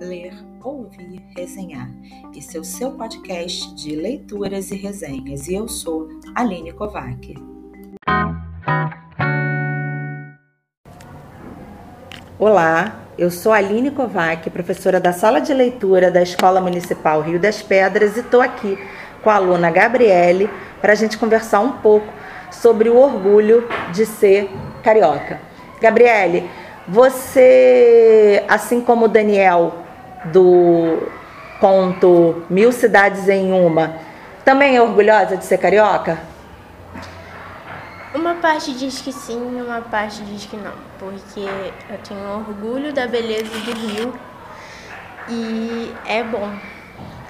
ler, ouvir, resenhar. Esse é o seu podcast de leituras e resenhas e eu sou Aline Kovac. Olá, eu sou Aline Kovac, professora da Sala de Leitura da Escola Municipal Rio das Pedras e estou aqui com a aluna Gabriele para a gente conversar um pouco sobre o orgulho de ser carioca. Gabriele, você, assim como o Daniel do conto Mil Cidades em Uma, também é orgulhosa de ser carioca? Uma parte diz que sim, uma parte diz que não, porque eu tenho orgulho da beleza do Rio e é bom.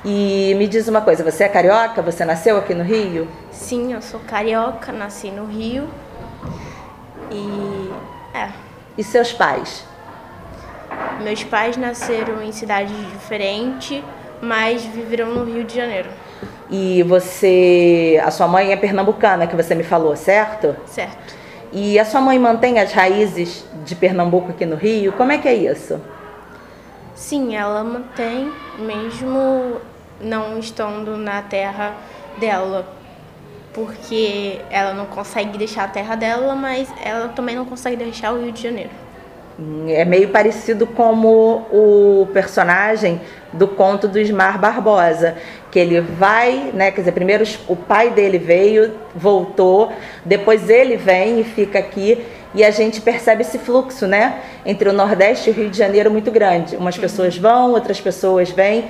E me diz uma coisa, você é carioca? Você nasceu aqui no Rio? Sim, eu sou carioca, nasci no Rio e é. E seus pais? Meus pais nasceram em cidades diferentes, mas viveram no Rio de Janeiro. E você, a sua mãe é pernambucana, que você me falou, certo? Certo. E a sua mãe mantém as raízes de Pernambuco aqui no Rio? Como é que é isso? Sim, ela mantém, mesmo não estando na terra dela porque ela não consegue deixar a terra dela, mas ela também não consegue deixar o Rio de Janeiro. É meio parecido como o personagem do conto do Ismar Barbosa, que ele vai, né, quer dizer, primeiro o pai dele veio, voltou, depois ele vem e fica aqui, e a gente percebe esse fluxo, né, entre o Nordeste e o Rio de Janeiro muito grande. Umas uhum. pessoas vão, outras pessoas vêm.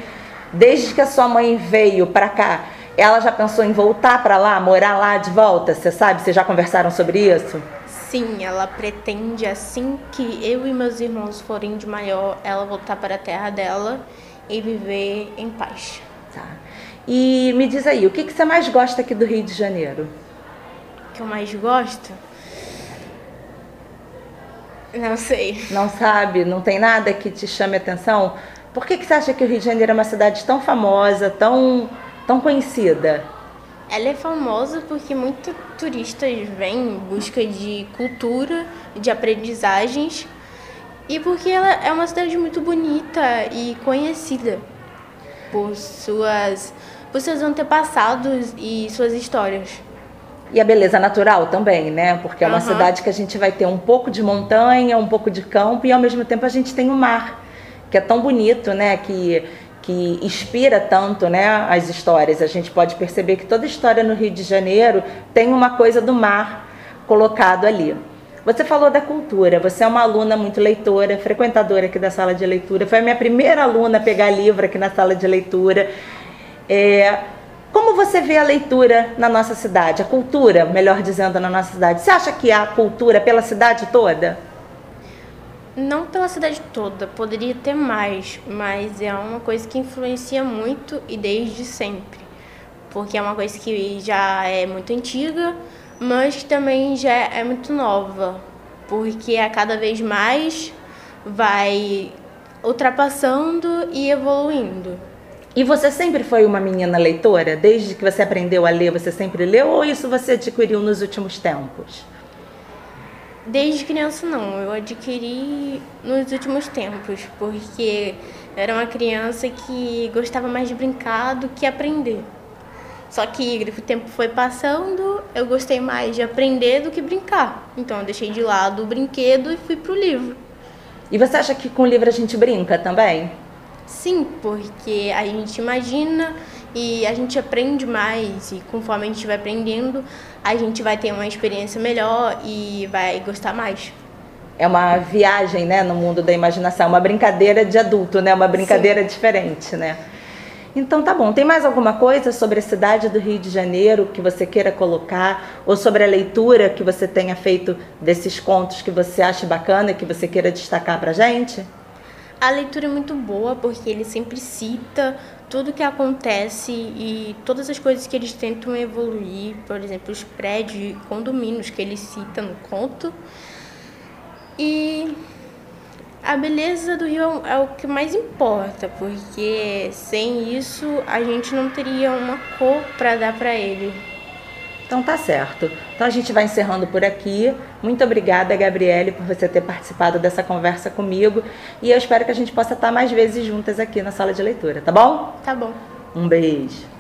Desde que a sua mãe veio para cá, ela já pensou em voltar para lá, morar lá de volta? Você sabe? Vocês já conversaram sobre isso? Sim, ela pretende assim que eu e meus irmãos forem de maior, ela voltar para a terra dela e viver em paz. Tá. E me diz aí, o que, que você mais gosta aqui do Rio de Janeiro? O que eu mais gosto? Não sei. Não sabe? Não tem nada que te chame atenção? Por que, que você acha que o Rio de Janeiro é uma cidade tão famosa, tão tão conhecida? Ela é famosa porque muitos turistas vêm em busca de cultura, de aprendizagens e porque ela é uma cidade muito bonita e conhecida por suas por seus antepassados e suas histórias. E a beleza natural também, né? Porque é uma uhum. cidade que a gente vai ter um pouco de montanha, um pouco de campo e ao mesmo tempo a gente tem o mar, que é tão bonito, né? Que que inspira tanto né, as histórias. A gente pode perceber que toda história no Rio de Janeiro tem uma coisa do mar colocado ali. Você falou da cultura, você é uma aluna muito leitora, frequentadora aqui da sala de leitura, foi a minha primeira aluna a pegar livro aqui na sala de leitura. É, como você vê a leitura na nossa cidade, a cultura, melhor dizendo, na nossa cidade? Você acha que há cultura pela cidade toda? Não pela cidade toda, poderia ter mais, mas é uma coisa que influencia muito e desde sempre. Porque é uma coisa que já é muito antiga, mas que também já é muito nova. Porque a cada vez mais vai ultrapassando e evoluindo. E você sempre foi uma menina leitora? Desde que você aprendeu a ler, você sempre leu ou isso você adquiriu nos últimos tempos? Desde criança não, eu adquiri nos últimos tempos, porque era uma criança que gostava mais de brincar do que aprender. Só que o tempo foi passando, eu gostei mais de aprender do que brincar. Então eu deixei de lado o brinquedo e fui pro livro. E você acha que com o livro a gente brinca também? Sim, porque a gente imagina e a gente aprende mais e conforme a gente vai aprendendo, a gente vai ter uma experiência melhor e vai gostar mais. É uma viagem, né, no mundo da imaginação, uma brincadeira de adulto, né, uma brincadeira Sim. diferente, né? Então tá bom. Tem mais alguma coisa sobre a cidade do Rio de Janeiro que você queira colocar ou sobre a leitura que você tenha feito desses contos que você acha bacana e que você queira destacar pra gente? A leitura é muito boa porque ele sempre cita tudo que acontece e todas as coisas que eles tentam evoluir, por exemplo, os prédios e condomínios que ele cita no conto. E a beleza do rio é o que mais importa, porque sem isso a gente não teria uma cor para dar para ele. Então tá certo. Então a gente vai encerrando por aqui. Muito obrigada, Gabriele, por você ter participado dessa conversa comigo. E eu espero que a gente possa estar mais vezes juntas aqui na sala de leitura, tá bom? Tá bom. Um beijo.